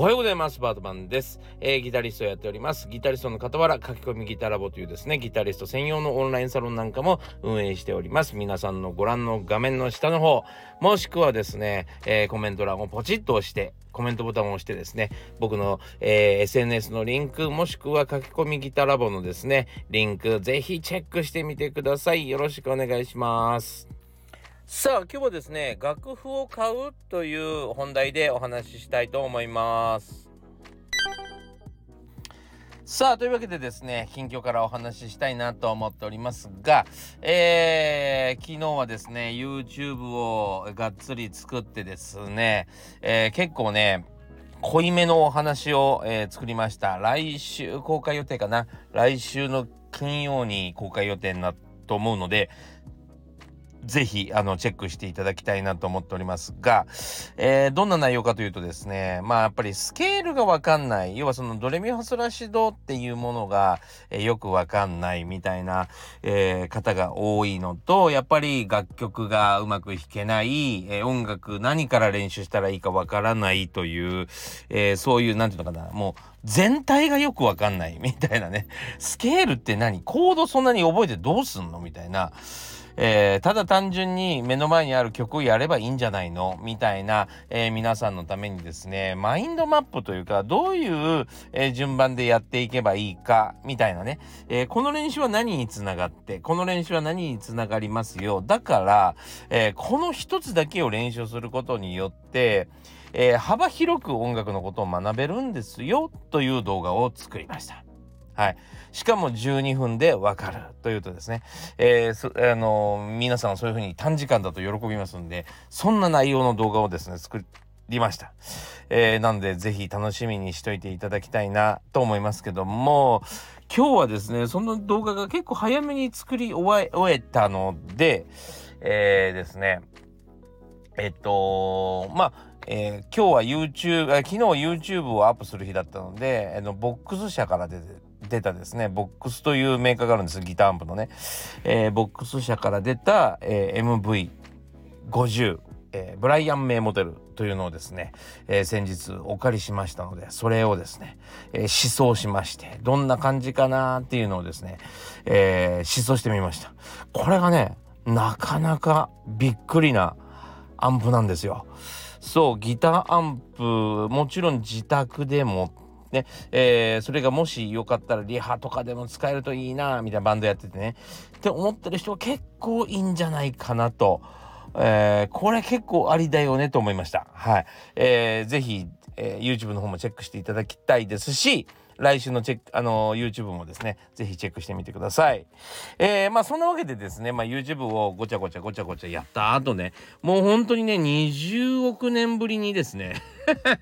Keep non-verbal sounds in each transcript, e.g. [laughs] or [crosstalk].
おはようございます。バートマンです、えー、ギタリストをやっております。ギタリストの傍ら、書き込みギタラボというですね、ギタリスト専用のオンラインサロンなんかも運営しております。皆さんのご覧の画面の下の方、もしくはですね、えー、コメント欄をポチッと押して、コメントボタンを押してですね、僕の、えー、SNS のリンク、もしくは書き込みギタラボのですね、リンク、ぜひチェックしてみてください。よろしくお願いします。さあ今日はですね楽譜を買うという本題でお話ししたいと思います。さあというわけでですね近況からお話ししたいなと思っておりますが、えー、昨日はですね YouTube をがっつり作ってですね、えー、結構ね濃いめのお話を、えー、作りました。来週公開予定かな？来週の金曜に公開予定なと思うのでぜひ、あの、チェックしていただきたいなと思っておりますが、えー、どんな内容かというとですね、まあ、やっぱりスケールがわかんない、要はそのドレミファソラシドっていうものが、えー、よくわかんないみたいな、えー、方が多いのと、やっぱり楽曲がうまく弾けない、え音楽何から練習したらいいかわからないという、えそういう、なんていうのかな、もう、全体がよくわかんないみたいなね。スケールって何？コードそんなに覚えてどうすんの？みたいな。えー、ただ単純に目の前にある曲をやればいいんじゃないの？みたいな、えー、皆さんのためにですね、マインドマップというか、どういう、え、順番でやっていけばいいか、みたいなね、えこの練習は何につながって、この練習は何につながりますよ？だから、えこの一つだけを練習することによって、え幅広く音楽のことを学べるんですよ、という動画を作りました。はい。しかも12分でわかるというとですね、えー、あの、皆さんはそういうふうに短時間だと喜びますんで、そんな内容の動画をですね、作りました。えー、なんで、ぜひ楽しみにしといていただきたいなと思いますけども、今日はですね、その動画が結構早めに作り終えたので、えー、ですね、えっと、まあ、えー、今日は YouTube、昨日 YouTube をアップする日だったので、あのボックス社から出て出たですね、ボックスというメーカーがあるんです、ギターアンプのね。えー、ボックス社から出た、えー、MV50、えー、ブライアン・メイモデルというのをですね、えー、先日お借りしましたので、それをですね、えー、試奏しまして、どんな感じかなっていうのをですね、えー、試奏してみました。これがね、なかなかびっくりなアンプなんですよ。そう、ギターアンプ、もちろん自宅でもね、えー、それがもしよかったらリハとかでも使えるといいな、みたいなバンドやっててね。って思ってる人は結構いいんじゃないかなと。えー、これ結構ありだよねと思いました。はい。えー、ぜひ、えー、YouTube の方もチェックしていただきたいですし、来週のチェック、あの、YouTube もですね、ぜひチェックしてみてください。えー、まあそんなわけでですね、まあ YouTube をごちゃごちゃごちゃごちゃやった後ね、もう本当にね、20億年ぶりにですね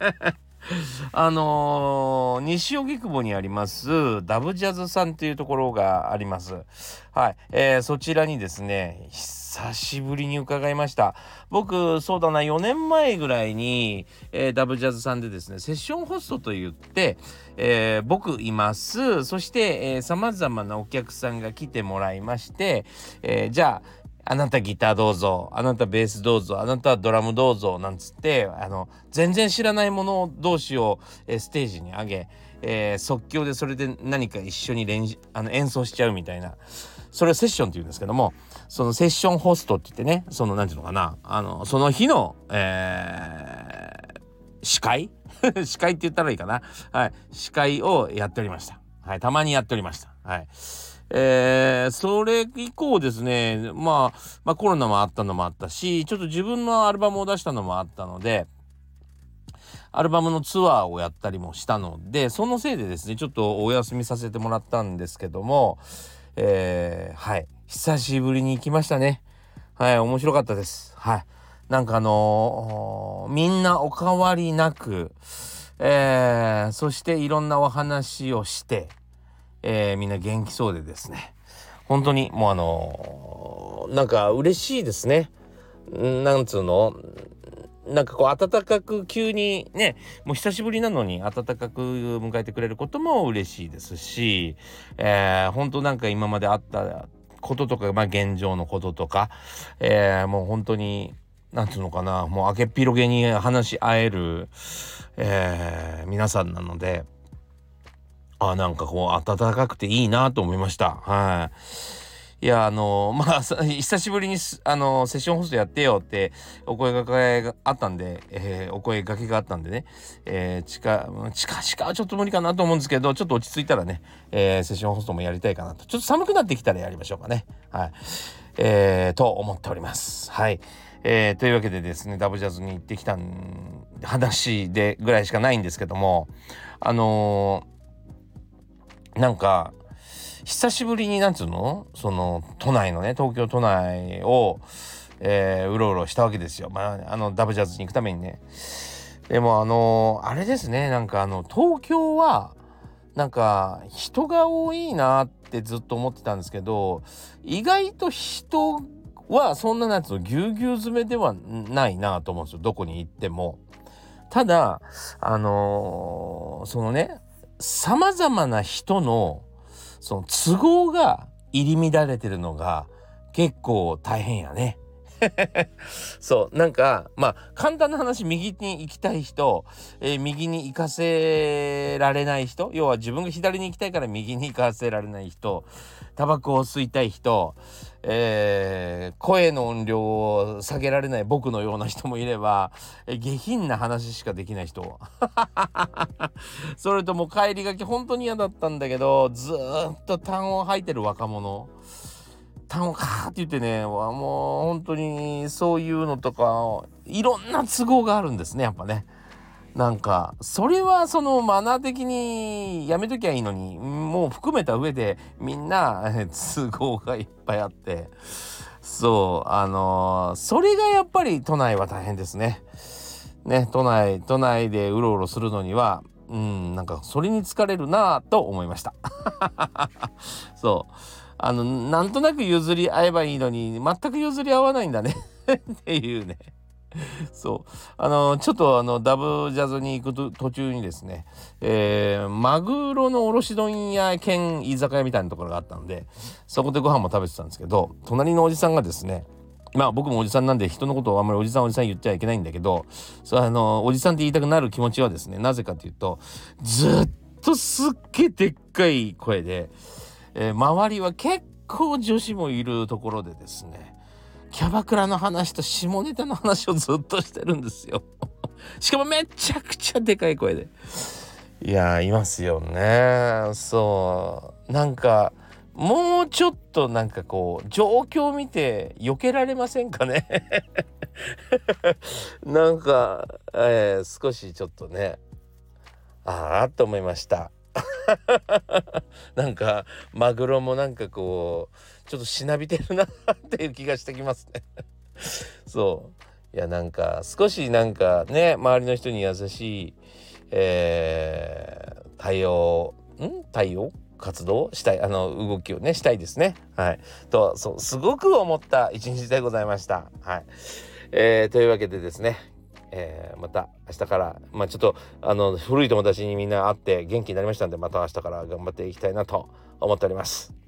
[laughs] [laughs] あのー、西荻窪にありますダブジャズさんっていうところがあります。はい。えー、そちらにですね、久しぶりに伺いました。僕、そうだな、4年前ぐらいに、えー、ダブジャズさんでですね、セッションホストと言って、えー、僕います。そして、えー、様々なお客さんが来てもらいまして、えー、じゃあ、あなたギターどうぞ、あなたベースどうぞ、あなたドラムどうぞ、なんつって、あの、全然知らないもの同士を、えステージに上げ、えー、即興でそれで何か一緒に練あの演奏しちゃうみたいな。それをセッションって言うんですけども、そのセッションホストって言ってね、その、なんていうのかな、あの、その日の、えー、司会？[laughs] 司会って言ったらいいかな。はい。司会をやっておりました。はい。たまにやっておりました。はい。えー、それ以降ですね、まあ、まあコロナもあったのもあったし、ちょっと自分のアルバムを出したのもあったので、アルバムのツアーをやったりもしたので、そのせいでですね、ちょっとお休みさせてもらったんですけども、えー、はい、久しぶりに行きましたね。はい、面白かったです。はい。なんかあのー、みんなお変わりなく、えー、そしていろんなお話をして、えー、みんな元気そうでですね。本当にもうあのー、なんか嬉しいですね。なんつうの？なんかこう温かく急にねもう久しぶりなのに温かく迎えてくれることも嬉しいですし、えー、本当なんか今まであったこととか、まあ、現状のこととか、えー、もう本当になんていうのかなもう明けっぴろげに話し合える、えー、皆さんなのであなんかこう暖かくていいなと思いましたはい。いや、あのー、[laughs] まあ、久しぶりに、あのー、セッションホストやってよってお声がけがあったんで、えー、お声がけがあったんでね、えー、近、近々はちょっと無理かなと思うんですけど、ちょっと落ち着いたらね、えー、セッションホストもやりたいかなと。ちょっと寒くなってきたらやりましょうかね。はい。えー、と思っております。はい。えー、というわけでですね、ダブジャズに行ってきた話でぐらいしかないんですけども、あのー、なんか、久しぶりになんつうの？その都内のね東京都内を、えー、うろうろしたわけですよ。まああのダブジャズに行くためにね。でもあのあれですねなんかあの東京はなんか人が多いなってずっと思ってたんですけど意外と人はそんなやつのぎゅうぎゅう詰めではないなと思うんですよどこに行っても。ただあのー、そのねさまざまな人のその都合が入り乱れてるのが結構大変やね。[laughs] そうなんかまあ簡単な話右に行きたい人、えー、右に行かせられない人要は自分が左に行きたいから右に行かせられない人タバコを吸いたい人、えー、声の音量を下げられない僕のような人もいれば、え、下品な話しかできない人 [laughs] それとも帰りがけ本当に嫌だったんだけどずっと痰を吐いてる若者痰をカーって言ってねもう本当にそういうのとかいろんな都合があるんですねやっぱね。なんかそれはそのマナー的にやめときゃいいのにもう含めた上でみんな [laughs] 都合がいっぱいあってそうあのー、それがやっぱり都内は大変ですね。ね都内都内でうろうろするのにはうんなんかそれに疲れるなと思いました。[laughs] そうあのなんとなく譲り合えばいいのに全く譲り合わないんだね [laughs] っていうね。[laughs] そう。あのちょっとあのダブジャズに行く途中にですね、えー、マグロの卸問屋兼居酒屋みたいなところがあったのでそこでご飯も食べてたんですけど隣のおじさんがですねまあ僕もおじさんなんで人のことをあんまりおじさんおじさん言っちゃいけないんだけどそあのおじさんって言いたくなる気持ちはですねなぜかというとずっとすっげえでっかい声で、えー、周りは結構女子もいるところでですねキャバクラの話と下ネタの話をずっとしてるんですよ [laughs] しかもめちゃくちゃでかい声で。いやいますよね。そうなんかもうちょっとなんかこう状況を見て避けられませんかね [laughs] なんか、えー、少しちょっとねああと思いました。[laughs] なんかマグロもなんかこうちょっとしなびてるなっていう気がしてきますね。[laughs] そう。いやなんか少しなんかね周りの人に優しい、えー、対応ん？対応？活動？したいあの動きをねしたいですね。はい。とそうすごく思った一日でございました。はい、えー、というわけでですねえー、また明日からまあちょっとあの古い友達にみんな会って元気になりましたんでまた明日から頑張っていきたいなと思っております。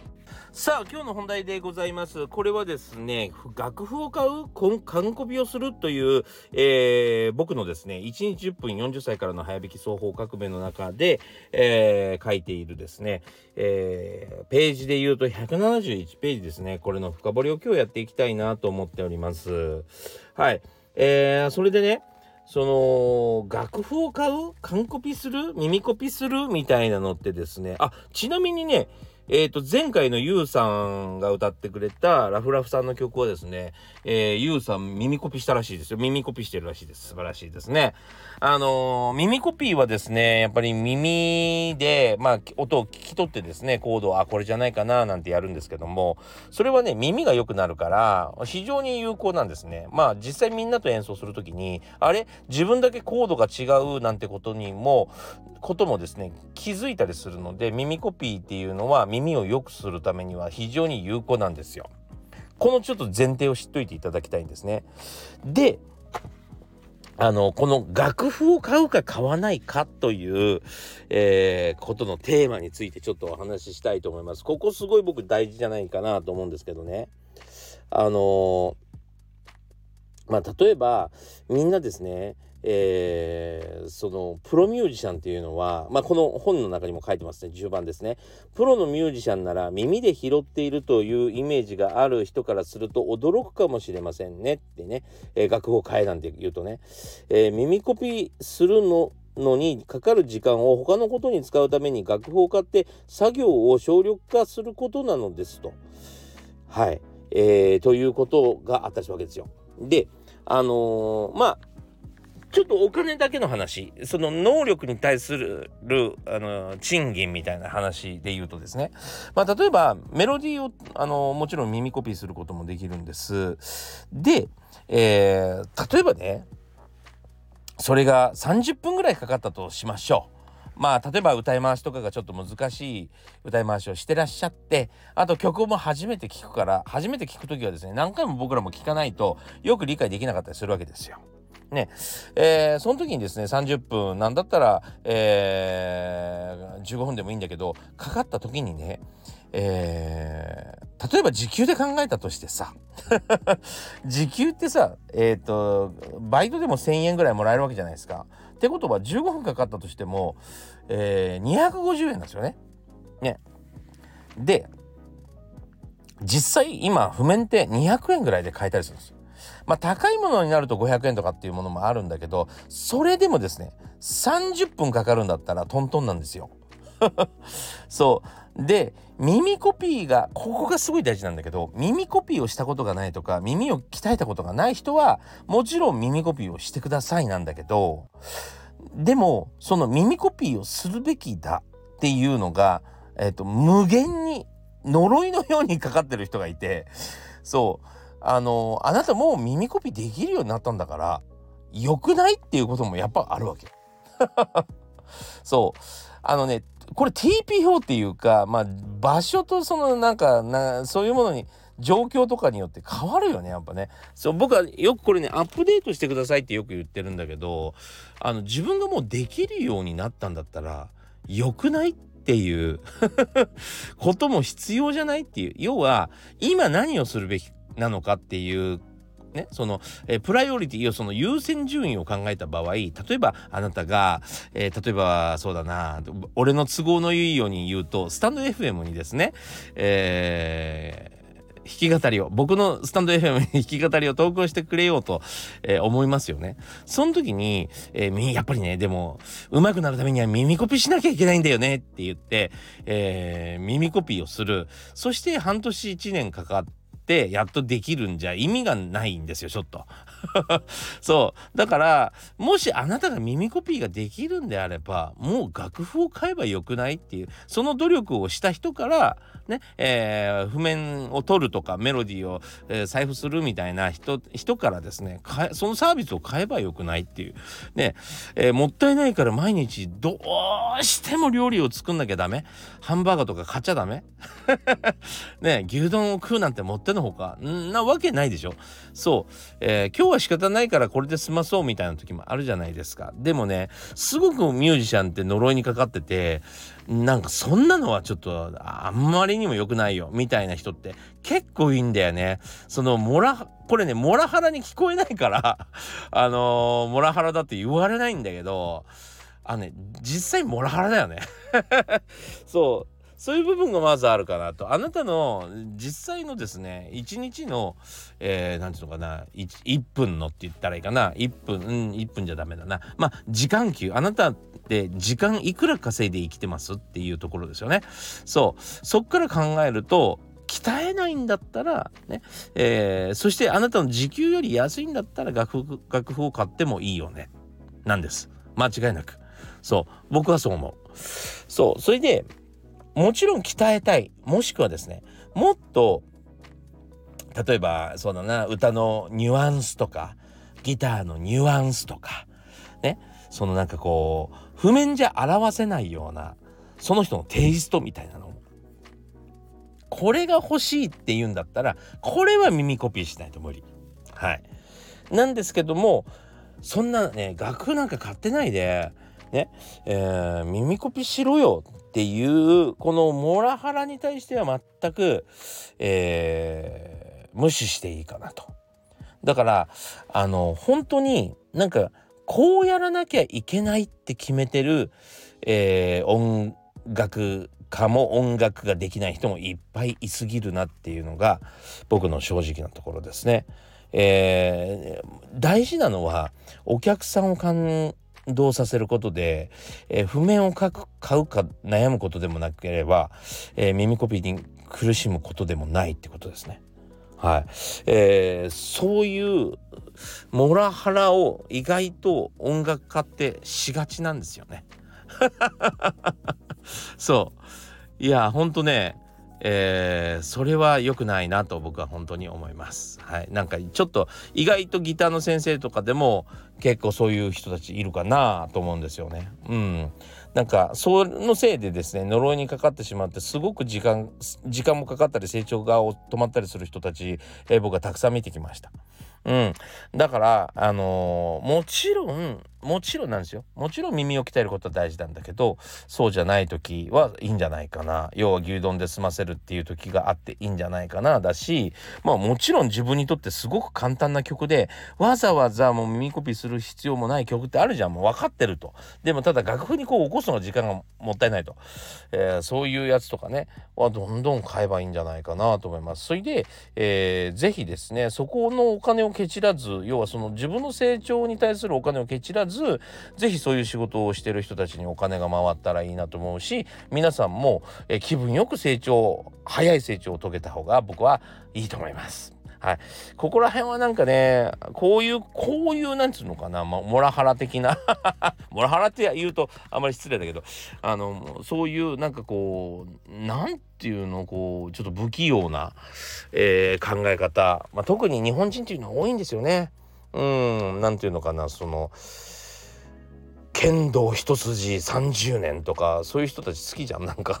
さあ今日の本題でございます。これはですね楽譜を買う完コピをするという、えー、僕のですね1日10分40歳からの早弾き双方革命の中で、えー、書いているですね、えー、ページで言うと171ページですね。これの深掘りを今日やっていきたいなと思っております。はい。えー、それでねその楽譜を買う完コピする耳コピするみたいなのってですねあちなみにねえっ、ー、と、前回のゆうさんが歌ってくれたラフラフさんの曲をですね、えー、ゆうさん耳コピしたらしいですよ。耳コピしてるらしいです。素晴らしいですね。あのー、耳コピーはですね、やっぱり耳で、まあ、音を聞き取ってですね、コードを、あ、これじゃないかな、なんてやるんですけども、それはね、耳が良くなるから、非常に有効なんですね。まあ、実際みんなと演奏するときに、あれ？自分だけコードが違うなんてことにも、こともですね、気づいたりするので、耳コピーっていうのは耳を良くするためには非常に有効なんですよ。このちょっと前提を知っといていただきたいんですね。であのこの楽譜を買うか買わないかという、えー、ことのテーマについてちょっとお話ししたいと思います。ここすごい僕大事じゃないかなと思うんですけどね。あのー、まあ例えばみんなですねえー、そのプロミュージシャンっていうのは、まあ、この本の中にも書いてますね。10番ですね。プロのミュージシャンなら耳で拾っているというイメージがある人からすると驚くかもしれませんねってね、えー、楽譜を変えなんて言うとね、えー、耳コピーするののにかかる時間を他のことに使うために楽譜を買って作業を省力化することなのですと。はい、えー、ということがあったわけですよ。であのー、まあちょっとお金だけの話、その能力に対する、あの、賃金みたいな話で言うとですね、まあ、例えば、メロディーを、あの、もちろん耳コピーすることもできるんです。で、えー、例えばね、それが30分ぐらいかかったとしましょう。まあ例えば歌い回しとかがちょっと難しい歌い回しをしてらっしゃってあと曲も初めて聴くから初めて聴く時はですね何回も僕らも聴かないとよく理解できなかったりするわけですよ。ね、えー、その時にですね30分なんだったら、えー、15分でもいいんだけどかかった時にね、えー、例えば時給で考えたとしてさ [laughs] 時給ってさえっ、ー、とバイトでも1,000円ぐらいもらえるわけじゃないですか。ってことは15分かかったとしても、えー、250円なんですよね。ね。で実際今譜面って200円ぐらいで買えたりするんですよ。まあ高いものになると500円とかっていうものもあるんだけどそれでもですね30分かかるんだったらトントンなんですよ。[laughs] そうで耳コピーがここがすごい大事なんだけど耳コピーをしたことがないとか耳を鍛えたことがない人はもちろん耳コピーをしてくださいなんだけどでもその耳コピーをするべきだっていうのが、えっと、無限に呪いのようにかかってる人がいてそうあのあなたもう耳コピーできるようになったんだから良くないっていうこともやっぱあるわけ。[laughs] そう。あのねこれ TPO っていうかまあ場所とそのなんかなそういうものに状況とかによって変わるよねやっぱね。そう僕はよくこれねアップデートしてくださいってよく言ってるんだけどあの自分がもうできるようになったんだったら良くないっていう [laughs] ことも必要じゃないっていう。要は今何をするべきなのかっていうね、その、えー、プライオリティをその優先順位を考えた場合例えばあなたが、えー、例えばそうだな俺の都合のいいように言うとスタンド FM にですね、えー、弾き語りを僕のスタンド FM に弾き語りを投稿してくれようと、えー、思いますよね。その時に、えー、やっぱりねでも上手くなるためには耳コピーしなきゃいけないんだよねって言って、えー、耳コピーをするそして半年1年かかってってやっとできるんじゃ意味がないんですよちょっと。[laughs] そう。だからもしあなたが耳コピーができるんであればもう楽譜を買えばよくないっていうその努力をした人からね、えー、譜面を取るとかメロディーを、えー、財布するみたいな人人からですねそのサービスを買えばよくないっていう。ね、えー、もったいないから毎日どうしても料理を作んなきゃダメ。ハンバーガーとか買っちゃダメ。[laughs] ね牛丼を食うなんてもってのほか。なわけないでしょ。そう、えー、今日は仕方ないからこれで済まそうみたいな時もあるじゃないですか。でもねすごくミュージシャンって呪いにかかっててなんかそんなのはちょっとあんまりにも良くないよみたいな人って結構いいんだよね。そのモラこれねモラハラに聞こえないから [laughs] あのー、モラハラだって言われないんだけどあのね実際モラハラだよね [laughs] そうそういう部分がまずあるかなと。あなたの実際のですね、1日の、えー、ていうのかな1、1分のって言ったらいいかな。1分、うん、1分じゃダメだな。まあ、時間給。あなたって時間いくら稼いで生きてますっていうところですよね。そう。そっから考えると、鍛えないんだったら、ね、えー、そしてあなたの時給より安いんだったら楽譜楽譜を買ってもいいよね。なんです。間違いなく。そう。僕はそう思う。そう。それで、もちろん鍛えたいもしくはですねもっと例えばそうだな歌のニュアンスとかギターのニュアンスとかねそのなんかこう譜面じゃ表せないようなその人のテイストみたいなのこれが欲しいって言うんだったらこれは耳コピーしないと無理。はい。なんですけどもそんなね楽譜なんか買ってないでね、えー、耳コピーしろよっていうこのモラハラに対しては全く、えー、無視していいかなと。だからあの本当になんかこうやらなきゃいけないって決めてる、えー、音楽家も音楽ができない人もいっぱいいすぎるなっていうのが僕の正直なところですね。えー、大事なのはお客さんを感動させることで、えー、譜面を書く買うか悩むことでもなければ、えー、耳コピーに苦しむことでもないってことですね。はい、えー、そういうモラハラを意外と音楽家ってしがちなんですよね。[laughs] そういやほんとねえー、それは良くないなと僕は本当に思います。はい、なんかちょっと意外とギターの先生とかでも結構そういう人たちいるかなと思うんですよね。うん、なんかそのせいでですね呪いにかかってしまってすごく時間時間もかかったり成長が止まったりする人たち、えー、僕はたくさん見てきました。うん、だからあのー、もちろんもちろんなんですよ。もちろん耳を鍛えることは大事なんだけどそうじゃない時はいいんじゃないかな。要は牛丼で済ませるっていう時があっていいんじゃないかなだしまあもちろん自分にとってすごく簡単な曲でわざわざもう耳コピーする必要もない曲ってあるじゃん。もう分かってると。でもただ楽譜にこう起こすの時間がもったいないと、えー、そういうやつとかね。はどんどん買えばいいんじゃないかなと思います。それで、えー、ぜひですねそこのお金をけちらず要はその自分の成長に対するお金をけちらずず是非そういう仕事をしてる人たちにお金が回ったらいいなと思うし皆さんも、え気分よく成長早い成長を遂げた方が僕はいいと思います。はい、ここら辺はなんかねこういうこういうなんつうのかな、まあ、モラハラ的な [laughs] モラハラって言うとあんまり失礼だけどあのそういうなんかこうなんていうのこうちょっと不器用な、えー、考え方、まあ、特に日本人っていうのは多いんですよね。うんなんていうのかなその剣道一筋30年とかそういう人たち好きじゃん [laughs] なんか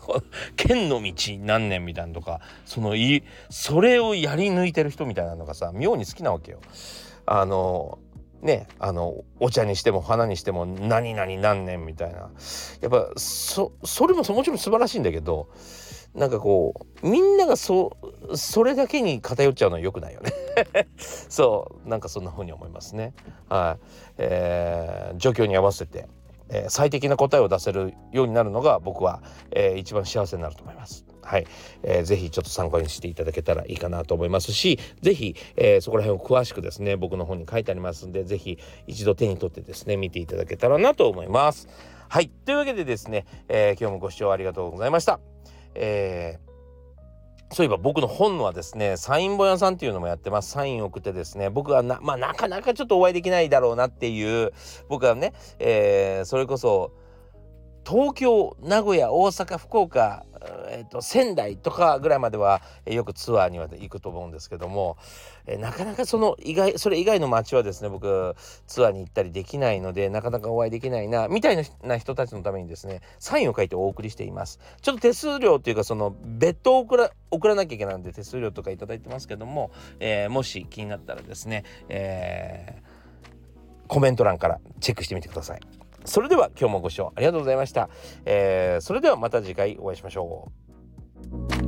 剣の道何年みたいなとかそのいそれをやり抜いてる人みたいなのがさ妙に好きなわけよ。あのねあのお茶にしても花にしても何々何年みたいなやっぱそそれももちろん素晴らしいんだけどなんかこうみんながそそれだけに偏っちゃうのは良くないよね。[laughs] そうなんかそんな風に思いますね。はい、えー、状況に合わせて、えー、最適な答えを出せるようになるのが僕は、えー、一番幸せになると思います。はい、えー、ぜひちょっと参考にしていただけたらいいかなと思いますしぜひ、えー、そこら辺を詳しくですね僕の本に書いてありますんでぜひ一度手に取ってですね見ていただけたらなと思います。はい。というわけでですね、えー、今日もご視聴ありがとうございました。えーそういえば僕の本はですねサイン本屋さんっていうのもやってます。サインを送ってですね僕はな,、まあ、なかなかちょっとお会いできないだろうなっていう僕はね、えー、それこそ東京名古屋大阪福岡えーと、仙台とかぐらいまでは、え、よくツアーには行くと思うんですけども、えー、なかなかその以外それ以外の街はですね僕ツアーに行ったりできないのでなかなかお会いできないなみたいな人たちのためにですねサインを書いてお送りしていますちょっと手数料というかその別途送ら送らなきゃいけないので手数料とか頂いてますけども、えー、もし気になったらですね、えコメント欄からチェックしてみてください。それでは今日もご視聴ありがとうございました。えー、それではまた次回お会いしましょう。